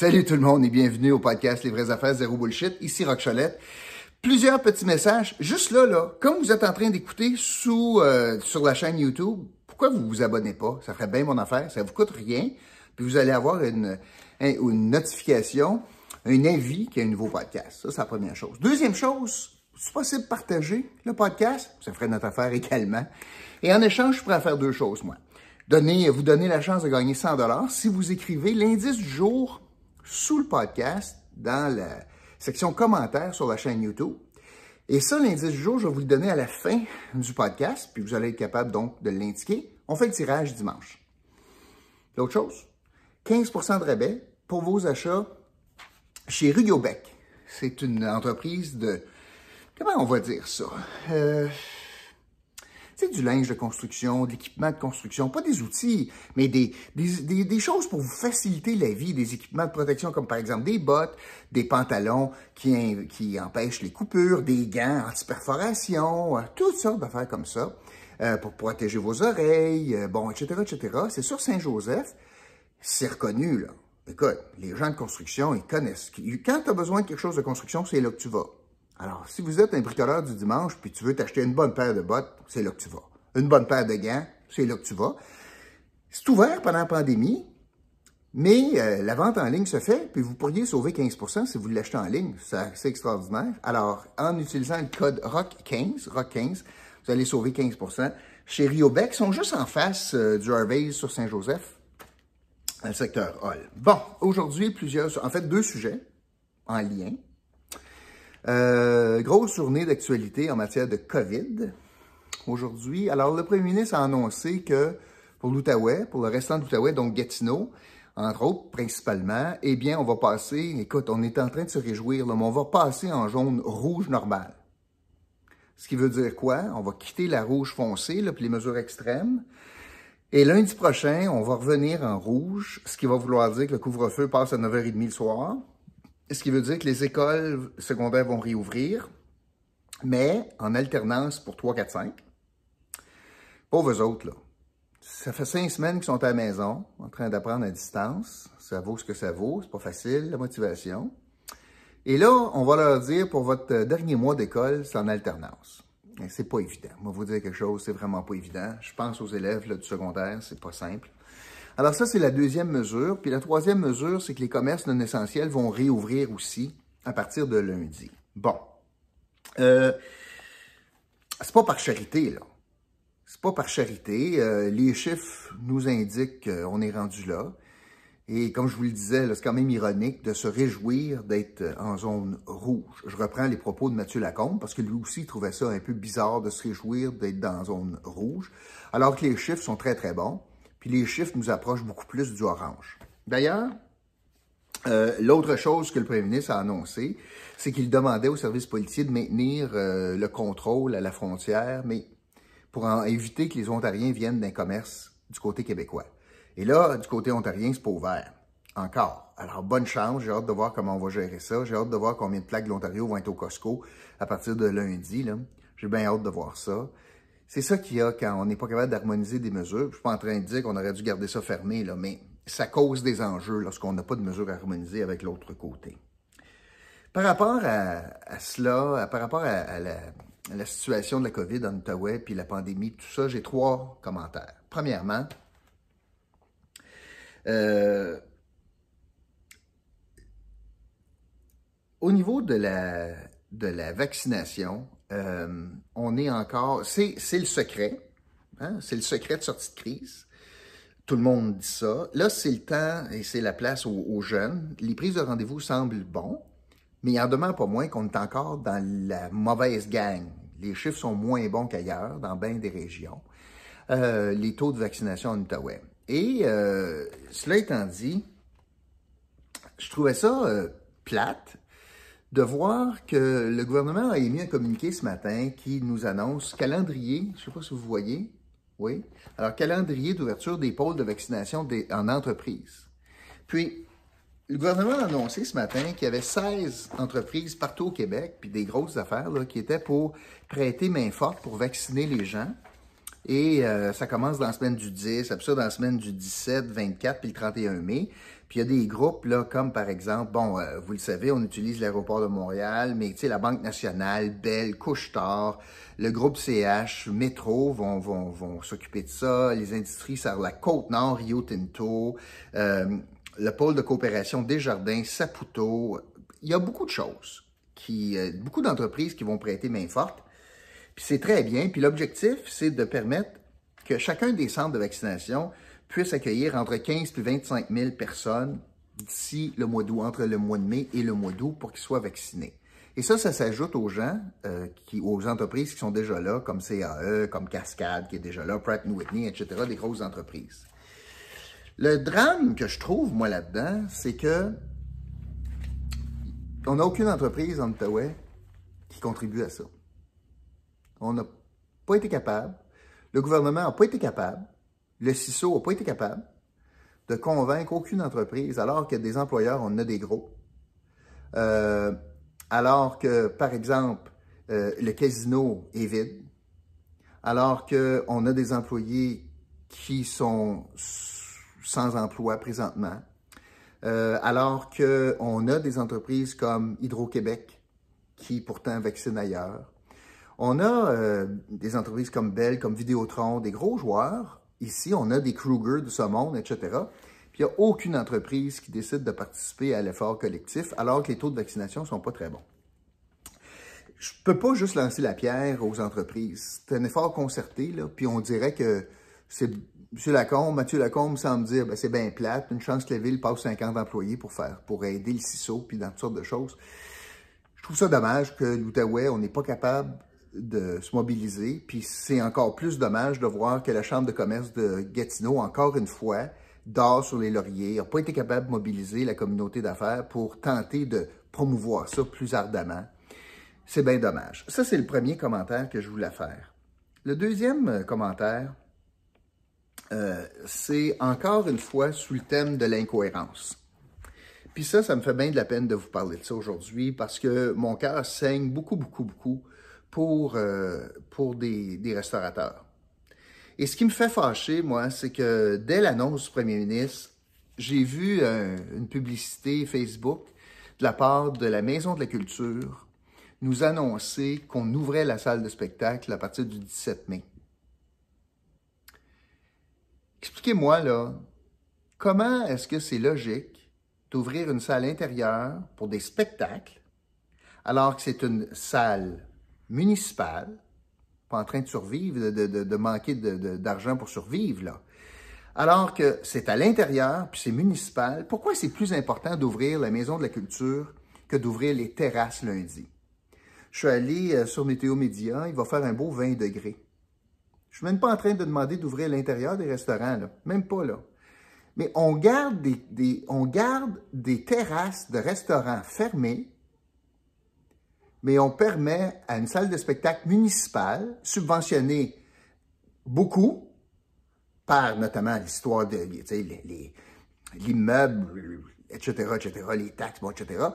Salut tout le monde et bienvenue au podcast Les vraies affaires zéro bullshit. Ici Rock. Plusieurs petits messages. Juste là, là, comme vous êtes en train d'écouter euh, sur la chaîne YouTube, pourquoi vous vous abonnez pas? Ça ferait bien mon affaire, ça vous coûte rien. Puis vous allez avoir une, une notification, un avis qu'il y a un nouveau podcast. Ça, c'est la première chose. Deuxième chose, c'est possible de partager le podcast. Ça ferait notre affaire également. Et en échange, je pourrais faire deux choses, moi. Donner, vous donner la chance de gagner 100 dollars si vous écrivez l'indice du jour sous le podcast dans la section commentaires sur la chaîne YouTube. Et ça, l'indice du jour, je vais vous le donner à la fin du podcast, puis vous allez être capable donc de l'indiquer. On fait le tirage dimanche. L'autre chose, 15% de rabais pour vos achats chez Rugiobec. C'est une entreprise de, comment on va dire ça? Euh, du linge de construction, de de construction, pas des outils, mais des, choses pour vous faciliter la vie, des équipements de protection comme par exemple des bottes, des pantalons qui, empêchent les coupures, des gants anti-perforation, euh, toutes sortes d'affaires comme ça, euh, pour protéger vos oreilles, euh, bon, etc., etc. C'est sur Saint-Joseph, c'est reconnu. Écoute, les gens de construction, ils connaissent. Quand tu as besoin de quelque chose de construction, c'est là que tu vas. Alors, si vous êtes un bricoleur du dimanche, puis tu veux t'acheter une bonne paire de bottes, c'est là que tu vas. Une bonne paire de gants, c'est là que tu vas. C'est ouvert pendant la pandémie, mais euh, la vente en ligne se fait, puis vous pourriez sauver 15% si vous l'achetez en ligne. C'est extraordinaire. Alors, en utilisant le code ROCK15, ROCK15, vous allez sauver 15% Chez Riobec, ils sont juste en face euh, du Harvey sur Saint-Joseph, dans le secteur Hall. Bon, aujourd'hui, plusieurs, en fait, deux sujets en lien. Euh, grosse journée d'actualité en matière de COVID aujourd'hui. Alors, le premier ministre a annoncé que pour l'Outaouais, pour le restant de l'Outaouais, donc Gatineau, entre autres, principalement, eh bien, on va passer, écoute, on est en train de se réjouir, là, mais on va passer en jaune rouge normal. Ce qui veut dire quoi? On va quitter la rouge foncée, là, puis les mesures extrêmes. Et lundi prochain, on va revenir en rouge, ce qui va vouloir dire que le couvre-feu passe à 9h30 le soir, ce qui veut dire que les écoles secondaires vont réouvrir, mais en alternance pour 3, 4, 5. Pauvres autres, là. Ça fait cinq semaines qu'ils sont à la maison, en train d'apprendre à distance. Ça vaut ce que ça vaut. C'est pas facile, la motivation. Et là, on va leur dire, pour votre dernier mois d'école, c'est en alternance. C'est pas évident. Moi, vous dire quelque chose, c'est vraiment pas évident. Je pense aux élèves là, du secondaire, c'est pas simple. Alors ça, c'est la deuxième mesure. Puis la troisième mesure, c'est que les commerces non essentiels vont réouvrir aussi à partir de lundi. Bon. Euh, c'est pas par charité, là. C'est pas par charité. Euh, les chiffres nous indiquent qu'on est rendu là. Et comme je vous le disais, c'est quand même ironique de se réjouir d'être en zone rouge. Je reprends les propos de Mathieu Lacombe parce que lui aussi trouvait ça un peu bizarre de se réjouir d'être dans zone rouge, alors que les chiffres sont très, très bons. Puis les chiffres nous approchent beaucoup plus du orange. D'ailleurs, euh, l'autre chose que le premier ministre a annoncé, c'est qu'il demandait aux services policiers de maintenir euh, le contrôle à la frontière, mais pour éviter que les Ontariens viennent d'un commerce du côté québécois. Et là, du côté ontarien, c'est pas ouvert. Encore. Alors, bonne chance. J'ai hâte de voir comment on va gérer ça. J'ai hâte de voir combien de plaques de l'Ontario vont être au Costco à partir de lundi. J'ai bien hâte de voir ça. C'est ça qu'il y a quand on n'est pas capable d'harmoniser des mesures. Je ne suis pas en train de dire qu'on aurait dû garder ça fermé, là, mais ça cause des enjeux lorsqu'on n'a pas de mesures harmonisées avec l'autre côté. Par rapport à, cela, par rapport à, la, situation de la COVID en Ottawa, puis la pandémie, tout ça, j'ai trois commentaires. Premièrement, euh, au niveau de la, de la vaccination, euh, on est encore, c'est le secret, hein? c'est le secret de sortie de crise. Tout le monde dit ça. Là, c'est le temps et c'est la place aux, jeunes. Les prises de rendez-vous semblent bons, mais il en demeure pas moins qu'on est encore dans la mauvaise gang. Les chiffres sont moins bons qu'ailleurs, dans bien des régions. Euh, les taux de vaccination en Outaouais. Et euh, cela étant dit, je trouvais ça plate de voir que le gouvernement a émis un communiqué ce matin qui nous annonce calendrier, je ne sais pas si vous voyez, oui, alors calendrier d'ouverture des pôles de vaccination en entreprise. Puis, le gouvernement a annoncé ce matin qu'il y avait 16 entreprises partout au Québec, puis des grosses affaires, qui étaient pour prêter main forte pour vacciner les gens. Et euh, ça commence dans la semaine du 10, après ça dans la semaine du 17, 24, puis le 31 mai. Puis il y a des groupes, là, comme par exemple, bon, euh, vous le savez, on utilise l'aéroport de Montréal, mais tu sais, la Banque nationale, Bell, Couche-Tard, le groupe CH, Métro vont, vont, vont s'occuper de ça, les industries sur la Côte-Nord, Rio Tinto, euh, le pôle de coopération Desjardins, Saputo. Il y a beaucoup de choses, qui, euh, beaucoup d'entreprises qui vont prêter main forte. Puis c'est très bien. Puis l'objectif, c'est de permettre que chacun des centres de vaccination puisse accueillir entre 15 et 25 000 personnes d'ici le mois d'août, entre le mois de mai et le mois d'août, pour qu'ils soient vaccinés. Et ça, ça s'ajoute aux gens, euh, qui, aux entreprises qui sont déjà là, comme CAE, comme Cascade, qui est déjà là, Pratt Whitney, etc., des grosses entreprises. Le drame que je trouve, moi, là-dedans, c'est que on n'a aucune entreprise en Outaouais qui contribue à ça. On n'a pas été capable, le gouvernement n'a pas été capable, le CISO n'a pas été capable de convaincre aucune entreprise, alors que des employeurs, on a des gros. Euh, alors que, par exemple, euh, le casino est vide, alors qu'on a des employés qui sont sans emploi présentement, euh, alors qu'on a des entreprises comme Hydro-Québec qui pourtant vaccinent ailleurs. On a des entreprises comme Bell, comme Vidéotron, des gros joueurs Ici, on a des Kruger de ce monde, etc. Puis il n'y a aucune entreprise qui décide de participer à l'effort collectif alors que les taux de vaccination ne sont pas très bons. Je ne peux pas juste lancer la pierre aux entreprises. C'est un effort concerté, là, puis on dirait que c'est M. Lacombe, Mathieu Lacombe semble dire ben, c'est bien plate, une chance que la ville passe 50 employés pour faire, pour aider le CISO, puis dans toutes sortes de choses. Je trouve ça dommage que l'Outaouais, on n'est pas capable de se mobiliser. Puis c'est encore plus dommage de voir que la Chambre de commerce de Gatineau, encore une fois, dort sur les lauriers, n'a pas été capable de mobiliser la communauté d'affaires pour tenter de promouvoir ça plus ardemment. C'est bien dommage. Ça, c'est le premier commentaire que je voulais faire. Le deuxième euh, commentaire, euh, c'est encore une fois sous le thème de l'incohérence. Puis ça, ça me fait bien de la peine de vous parler de ça aujourd'hui parce que mon cœur saigne beaucoup, beaucoup, beaucoup pour, euh, pour des, restaurateurs. Et ce qui me fait fâcher, moi, c'est que dès l'annonce du premier ministre, j'ai vu une publicité Facebook de la part de la Maison de la Culture nous annoncer qu'on ouvrait la salle de spectacle à partir du 17 mai. Expliquez-moi, là, comment est-ce que c'est logique d'ouvrir une salle intérieure pour des spectacles alors que c'est une salle municipale, pas en train de survivre, de, manquer d'argent pour survivre, là. Alors que c'est à l'intérieur, puis c'est municipal, pourquoi c'est plus important d'ouvrir la Maison de la Culture que d'ouvrir les terrasses lundi? Je suis allé euh, sur Météo Média, il va faire un beau 20 degrés. Je suis même pas en train de demander d'ouvrir l'intérieur des restaurants, là. même pas là. Mais on garde on garde des terrasses de restaurants fermées mais on permet à une salle de spectacle municipale, subventionnée beaucoup par notamment l'histoire de l'immeuble, etc., etc., les taxes, bon, etc.,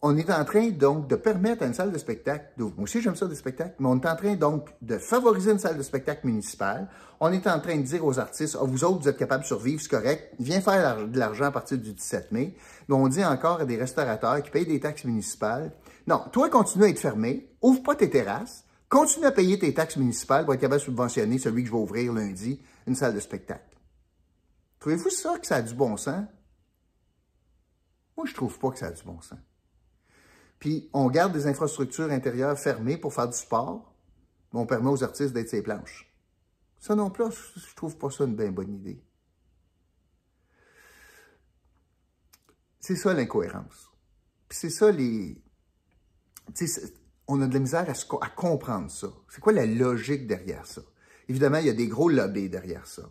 on est en train donc de permettre à une salle de spectacle, moi aussi j'aime ça des spectacles, mais on est en train donc de favoriser une salle de spectacle municipale. On est en train de dire aux artistes, oh, vous autres, vous êtes capables de survivre, c'est correct, viens faire de l'argent à partir du 17 mai. Mais on dit encore à des restaurateurs qui payent des taxes municipales, non, toi, continue à être fermé, ouvre pas tes terrasses, continue à payer tes taxes municipales pour être capable de subventionner celui que je vais ouvrir lundi, une salle de spectacle. Trouvez-vous ça que ça a du bon sens? Moi, je trouve pas que ça a du bon sens. Puis, on garde des infrastructures intérieures fermées pour faire du sport, mais on permet aux artistes d'être ses planches. Ça non plus, je trouve pas ça une bien bonne idée. C'est ça l'incohérence. Puis c'est ça les, on a de la misère à, comprendre ça. C'est quoi la logique derrière ça? Évidemment, il y a des gros lobbies derrière ça.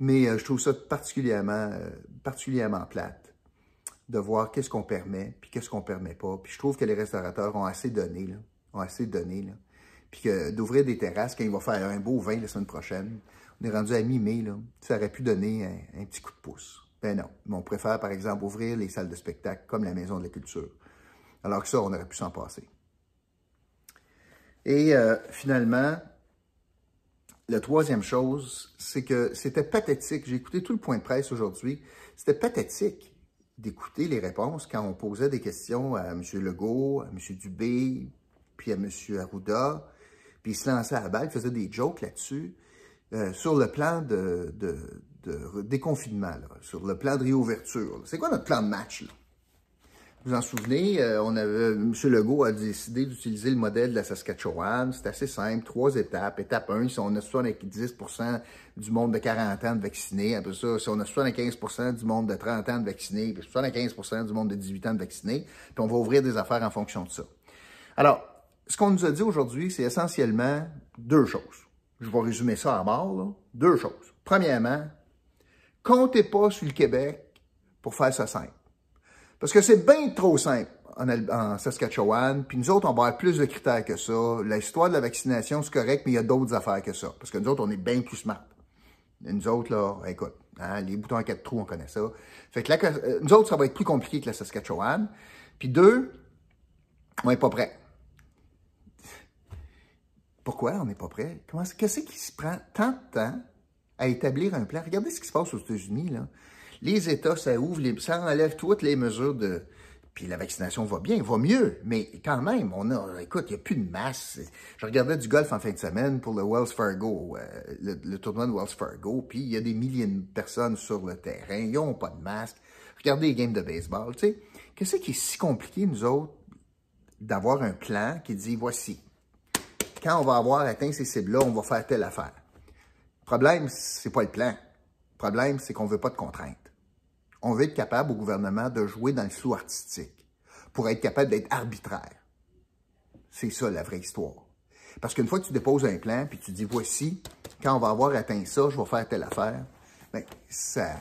Mais euh, je trouve ça particulièrement, euh, particulièrement plate de voir qu'est-ce qu'on permet, puis qu'est-ce qu'on permet pas. Puis je trouve que les restaurateurs ont assez donné, là, ont assez donné, là. Puis d'ouvrir des terrasses quand il va faire un beau vin la semaine prochaine, on est rendu à mi-mai, ça aurait pu donner un, un, petit coup de pouce. Ben non, mais on préfère, par exemple, ouvrir les salles de spectacle comme la Maison de la Culture alors que ça, on aurait pu s'en passer. Et euh, finalement, la troisième chose, c'est que c'était pathétique. J'ai écouté tout le point de presse aujourd'hui. C'était pathétique d'écouter les réponses quand on posait des questions à M. Legault, à M. Dubé, puis à M. Arruda, puis il se lançait à la balle, il faisait des jokes là-dessus, euh, sur le plan de, déconfinement, sur le plan de réouverture. C'est quoi notre plan de match? Là? Vous en souvenez, euh, on avait, M. Legault a décidé d'utiliser le modèle de la Saskatchewan. C'est assez simple, trois étapes. Étape 1, si on a 70% du monde de 40 ans de vaccinés. Après ça, si on a 75% du monde de 30 ans de vaccinés, puis 75 du monde de 18 ans de vaccinés, puis on va ouvrir des affaires en fonction de ça. Alors, ce qu'on nous a dit aujourd'hui, c'est essentiellement deux choses. Je vais résumer ça à mort, là. Deux choses. Premièrement, comptez pas sur le Québec pour faire ça simple. Parce que c'est bien trop simple en, Saskatchewan, puis nous autres, on va avoir plus de critères que ça. L'histoire de la vaccination, c'est correct, mais il y a d'autres affaires que ça. Parce que nous autres, on est bien plus smart. nous autres, là, écoute, hein, les boutons à quatre trous, on connaît ça. Fait que là, euh, nous autres, ça va être plus compliqué que la Saskatchewan. Puis deux, on n'est pas prêt. Pourquoi on n'est pas prêt? Qu'est-ce qui se prend tant de temps à établir un plan? Regardez ce qui se passe aux États-Unis, là. Les États, ça ouvre, ça enlève toutes les mesures de... Puis la vaccination va bien, va mieux, mais quand même, on a, écoute, il n'y a plus de masse. Je regardais du golf en fin de semaine pour le Wells Fargo, euh, le, tournoi de Wells Fargo, puis il y a des milliers de personnes sur le terrain, ils n'ont pas de masque. Regardez les games de baseball, tu sais. Qu'est-ce qui est si compliqué, nous autres, d'avoir un plan qui dit, voici, quand on va avoir atteint ces cibles-là, on va faire telle affaire. Le problème, c'est pas le plan. Le problème, c'est qu'on veut pas de contraintes on veut être capable au gouvernement de jouer dans le flou artistique pour être capable d'être arbitraire. C'est ça la vraie histoire. Parce qu'une fois que tu déposes un plan, puis tu dis, voici, quand on va avoir atteint ça, je vais faire telle affaire, bien, ça,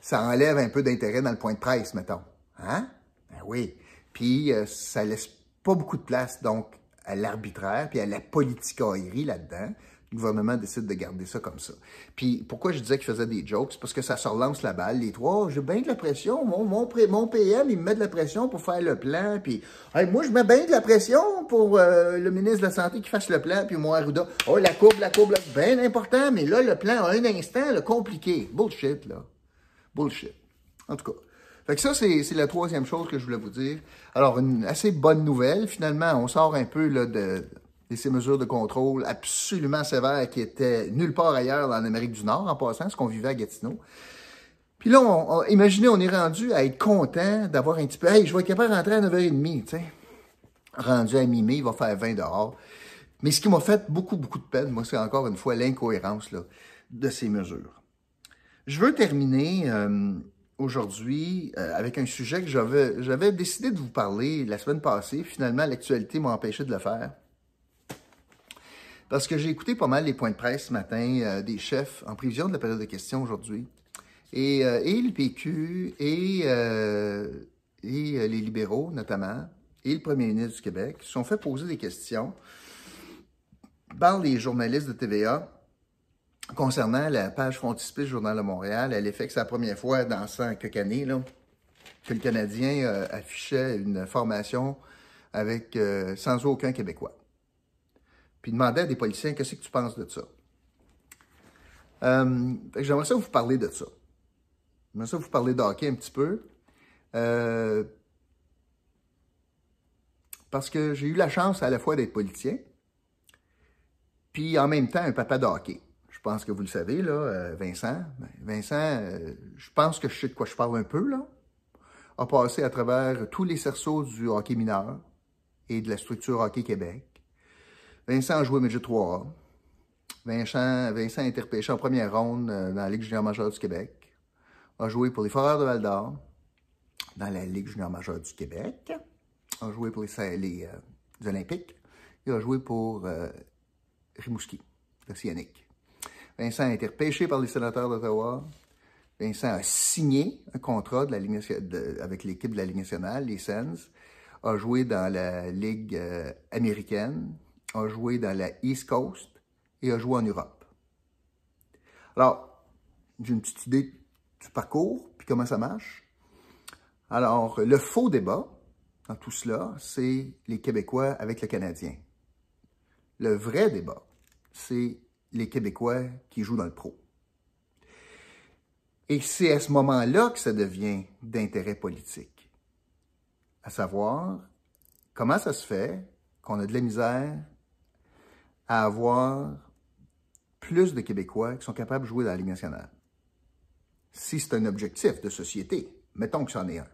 ça enlève un peu d'intérêt dans le point de presse, mettons. Hein? Ben oui. Puis, euh, ça laisse pas beaucoup de place, donc, à l'arbitraire, puis à la politicaillerie là-dedans le gouvernement décide de garder ça comme ça. Puis pourquoi je disais qu'il faisait des jokes, parce que ça se relance la balle. Les trois, j'ai bien de la pression. Mon, mon, mon, PM, il me met de la pression pour faire le plan. Puis moi, je mets bien de la pression pour euh, le ministre de la Santé qui fasse le plan. Puis moi, Arruda, oh, la courbe, la courbe, bien important. Mais là, le plan, un instant, le compliqué. Bullshit, là. Bullshit. En tout cas. Fait que ça, c'est la troisième chose que je voulais vous dire. Alors, une assez bonne nouvelle. Finalement, on sort un peu là, de et ces mesures de contrôle absolument sévères qui étaient nulle part ailleurs en Amérique du Nord, en passant, ce qu'on vivait à Gatineau. Puis là, on, imaginez, on est rendu à être content d'avoir un petit peu... Hey, je vais être capable de rentrer à 9h30, tu sais. Rendu à mi-mai, il va faire 20 dehors. Mais ce qui m'a fait beaucoup, beaucoup de peine, moi, c'est encore une fois l'incohérence de ces mesures. Je veux terminer euh, aujourd'hui euh, avec un sujet que j'avais décidé de vous parler la semaine passée. Finalement, l'actualité m'a empêché de le faire. Parce que j'ai écouté pas mal les points de presse ce matin euh, des chefs en prévision de la période de questions aujourd'hui. Et, euh, et, le PQ et, euh, et les libéraux notamment, et le premier ministre du Québec, se sont fait poser des questions par les journalistes de TVA concernant la page frontispice Journal de Montréal. Elle est fait que c'est la première fois dans 100 quelques années que le Canadien affichait une formation avec sans aucun Québécois puis demandait à des policiers qu'est-ce que tu penses de ça? Euh, J'aimerais ça vous parler de ça. J'aimerais ça vous parler de hockey un petit peu. Euh, parce que j'ai eu la chance à la fois d'être politicien, puis en même temps un papa de hockey. Je pense que vous le savez, là, euh, Vincent. Ben, Vincent, euh, je pense que je sais de quoi je parle un peu, là. A passé à travers tous les cerceaux du hockey mineur et de la structure Hockey Québec. Vincent a joué Midget 3A. Vincent, Vincent a été repêché en première ronde euh, dans la Ligue junior majeure du Québec. A joué pour les Foreurs de Val-d'Or dans la Ligue junior majeure du Québec. A joué pour les, euh, Olympiques. Il a joué pour euh, Rimouski, l'Océanique. Vincent a été repêché par les sénateurs d'Ottawa. Vincent a signé un contrat avec l'équipe de la Ligue nationale, les Sens. A joué dans la Ligue américaine a joué dans la East Coast et a joué en Europe. Alors, j'ai une petite idée du parcours, puis comment ça marche. Alors, le faux débat dans tout cela, c'est les Québécois avec le Canadien. Le vrai débat, c'est les Québécois qui jouent dans le pro. Et c'est à ce moment-là que ça devient d'intérêt politique. À savoir, comment ça se fait qu'on a de la misère à avoir plus de Québécois qui sont capables de jouer dans la Ligue nationale. Si c'est un objectif de société, mettons que c'en est un.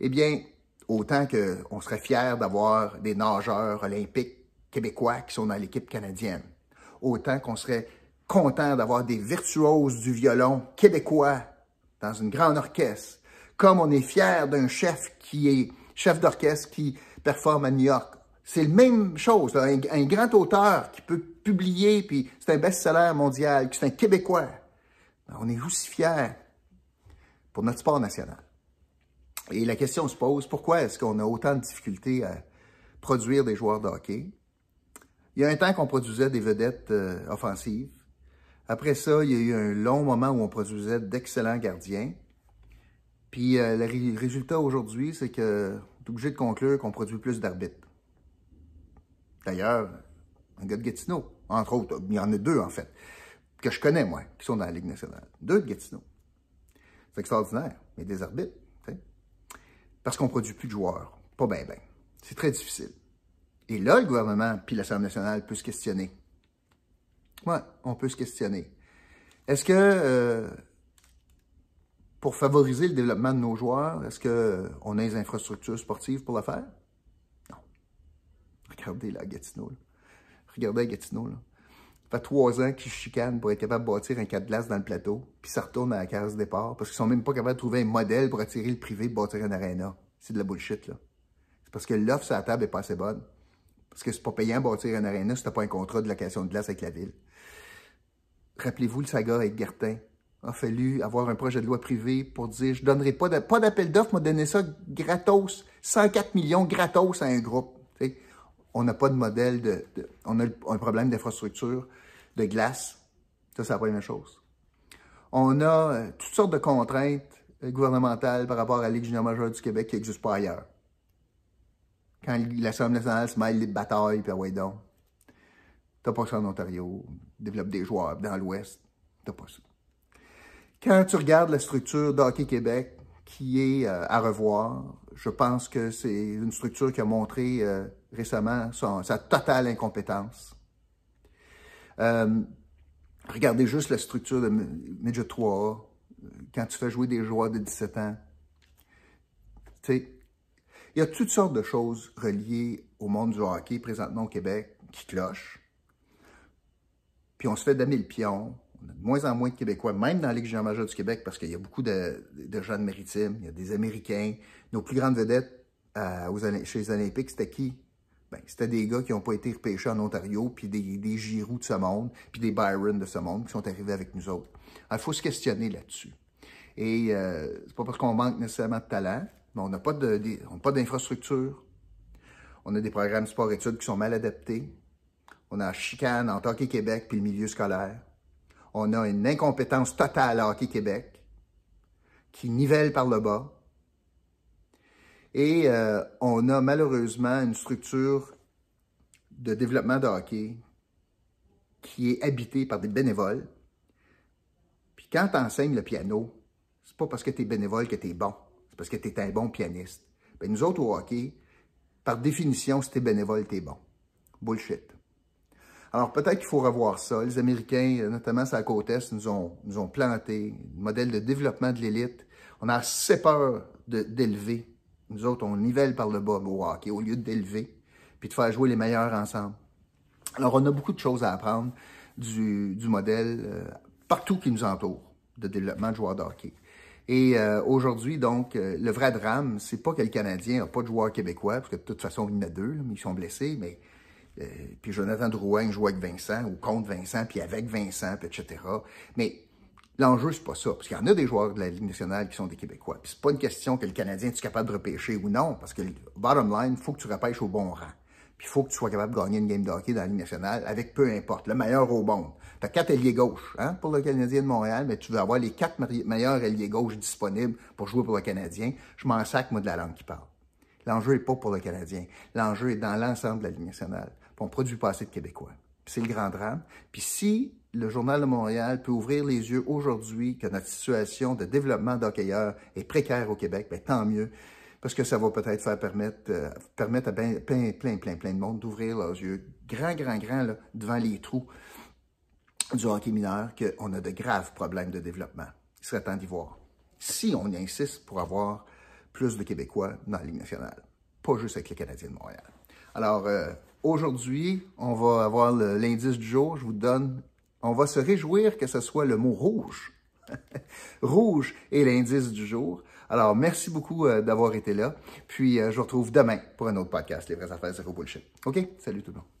Eh bien, autant qu'on serait fier d'avoir des nageurs olympiques québécois qui sont dans l'équipe canadienne, autant qu'on serait content d'avoir des virtuoses du violon québécois dans une grande orchestre, comme on est fier d'un chef qui est chef d'orchestre qui performe à New York. C'est la même chose. Un, un, grand auteur qui peut publier, puis c'est un best-seller mondial, qui c'est un Québécois. Ben, on est aussi fiers pour notre sport national. Et la question se pose, pourquoi est-ce qu'on a autant de difficultés à produire des joueurs de hockey? Il y a un temps qu'on produisait des vedettes euh, offensives. Après ça, il y a eu un long moment où on produisait d'excellents gardiens. Puis euh, le résultat aujourd'hui, c'est que est obligé de conclure qu'on produit plus d'arbitres. D'ailleurs, un gars de Gatineau, entre autres, il y en a deux en fait, que je connais moi, qui sont dans la Ligue nationale. Deux de Gatineau. C'est extraordinaire, mais des arbitres parce qu'on produit plus de joueurs. Pas bien, bien. C'est très difficile. Et là, le gouvernement puis l'Assemblée nationale peut se questionner. Oui, on peut se questionner. Est-ce que, euh, pour favoriser le développement de nos joueurs, est-ce qu'on a les infrastructures sportives pour le faire? Regardez là, Gatineau. Regardez Gatineau. Là. Ça fait trois ans qu'ils chicanent pour être capable de bâtir un cas de glace dans le plateau, puis ça retourne à la case départ, parce qu'ils sont même pas capables de trouver un modèle pour attirer le privé de bâtir un aréna. C'est de la bullshit, là. C'est parce que l'offre sur la table est pas assez bonne. Parce que c'est pas payant de bâtir un aréna si t'as pas un contrat de location de glace avec la ville. Rappelez-vous le saga avec Gertin. Il a fallu avoir un projet de loi privé pour dire je donnerai pas d'appel d'offres, moi donner ça gratos, 104 millions gratos à un groupe on n'a pas de modèle de, On a un problème d'infrastructure, de glace. Ça, c'est la première chose. On a euh, toutes sortes de contraintes euh, gouvernementales par rapport à la Ligue junior majeure du Québec qui n'existent pas ailleurs. Quand l'Assemblée nationale se mêle les batailles, puis ah ouais donc. T'as pas ça en Ontario. Développe des joueurs dans l'Ouest. T'as pas ça. Quand tu regardes la structure d'Hockey Québec, qui est euh, à revoir, je pense que c'est une structure qui a montré récemment sa totale incompétence. Euh, regardez juste la structure de Midget 3A, quand tu fais jouer des joueurs de 17 ans. Il y a toutes sortes de choses reliées au monde du hockey présentement au Québec qui clochent. Puis on se fait damer le pion. On a de moins en moins de Québécois, même dans la Ligue du Québec, parce qu'il y a beaucoup de, de jeunes maritimes, il y a des Américains. Nos plus grandes vedettes euh, chez les Olympiques, c'était qui? Ben, c'était des gars qui n'ont pas été repêchés en Ontario, puis des, des Giroux de ce monde, puis des Byron de ce monde qui sont arrivés avec nous autres. il faut se questionner là-dessus. Et euh, c'est pas parce qu'on manque nécessairement de talent, mais on n'a pas d'infrastructure. On a des programmes sport-études qui sont mal adaptés. On a chicane en Hockey Québec puis le milieu scolaire. On a une incompétence totale à Hockey Québec qui nivelle par le bas. Et euh, on a malheureusement une structure de développement de hockey qui est habitée par des bénévoles. Puis quand tu enseignes le piano, c'est pas parce que tu es bénévole que tu es bon, c'est parce que tu es un bon pianiste. Ben, nous autres au hockey, par définition, si tu es bénévole, tu es bon. Bullshit. Alors peut-être qu'il faut revoir ça. Les Américains, notamment sur la côte Est, nous ont, nous ont planté un modèle de développement de l'élite. On a assez peur d'élever nous autres, on nivelle par le bas au hockey au lieu d'élever puis de faire jouer les meilleurs ensemble. Alors, on a beaucoup de choses à apprendre du, modèle euh, partout qui nous entoure de développement de joueurs de hockey. Et euh, aujourd'hui, donc, euh, le vrai drame, c'est pas que le Canadien n'a pas de joueurs québécois, parce que de toute façon, il y en a deux, mais ils sont blessés, mais puis Jonathan Drouin joue avec Vincent, ou contre Vincent, puis avec Vincent, puis etc. Mais L'enjeu, c'est pas ça, parce qu'il y en a des joueurs de la Ligue nationale qui sont des Québécois. Puis c'est pas une question que le Canadien est capable de repêcher ou non, parce que bottom line, il faut que tu repêches au bon rang. Puis il faut que tu sois capable de gagner une game de hockey dans la Ligue nationale avec peu importe, le meilleur au monde. Tu as quatre alliés gauche hein, pour le Canadien de Montréal, mais tu veux avoir les quatre meilleurs alliés gauche disponibles pour jouer pour le Canadien. Je m'en sac, moi, de la langue qui parle. L'enjeu n'est pas pour le Canadien. L'enjeu est dans l'ensemble de la Ligue nationale. Puis on produit pas assez de Québécois. c'est le grand drame. Puis si le Journal de Montréal peut ouvrir les yeux aujourd'hui que notre situation de développement d'hockeyeurs est précaire au Québec, bien, tant mieux, parce que ça va peut-être permettre, euh, permettre à plein, plein, plein, plein de monde d'ouvrir leurs yeux grand, grand, grand devant les trous du hockey mineur qu'on a de graves problèmes de développement. Il serait temps d'y voir. Si on insiste pour avoir plus de Québécois dans la Ligue nationale, pas juste avec les Canadiens de Montréal. Alors, euh, aujourd'hui, on va avoir l'indice du jour. Je vous donne on va se réjouir que ce soit le mot rouge. rouge est l'indice du jour. Alors, merci beaucoup euh, d'avoir été là. Puis, euh, je vous retrouve demain pour un autre podcast, Les vraies affaires zéro bullshit. OK? Salut tout le monde.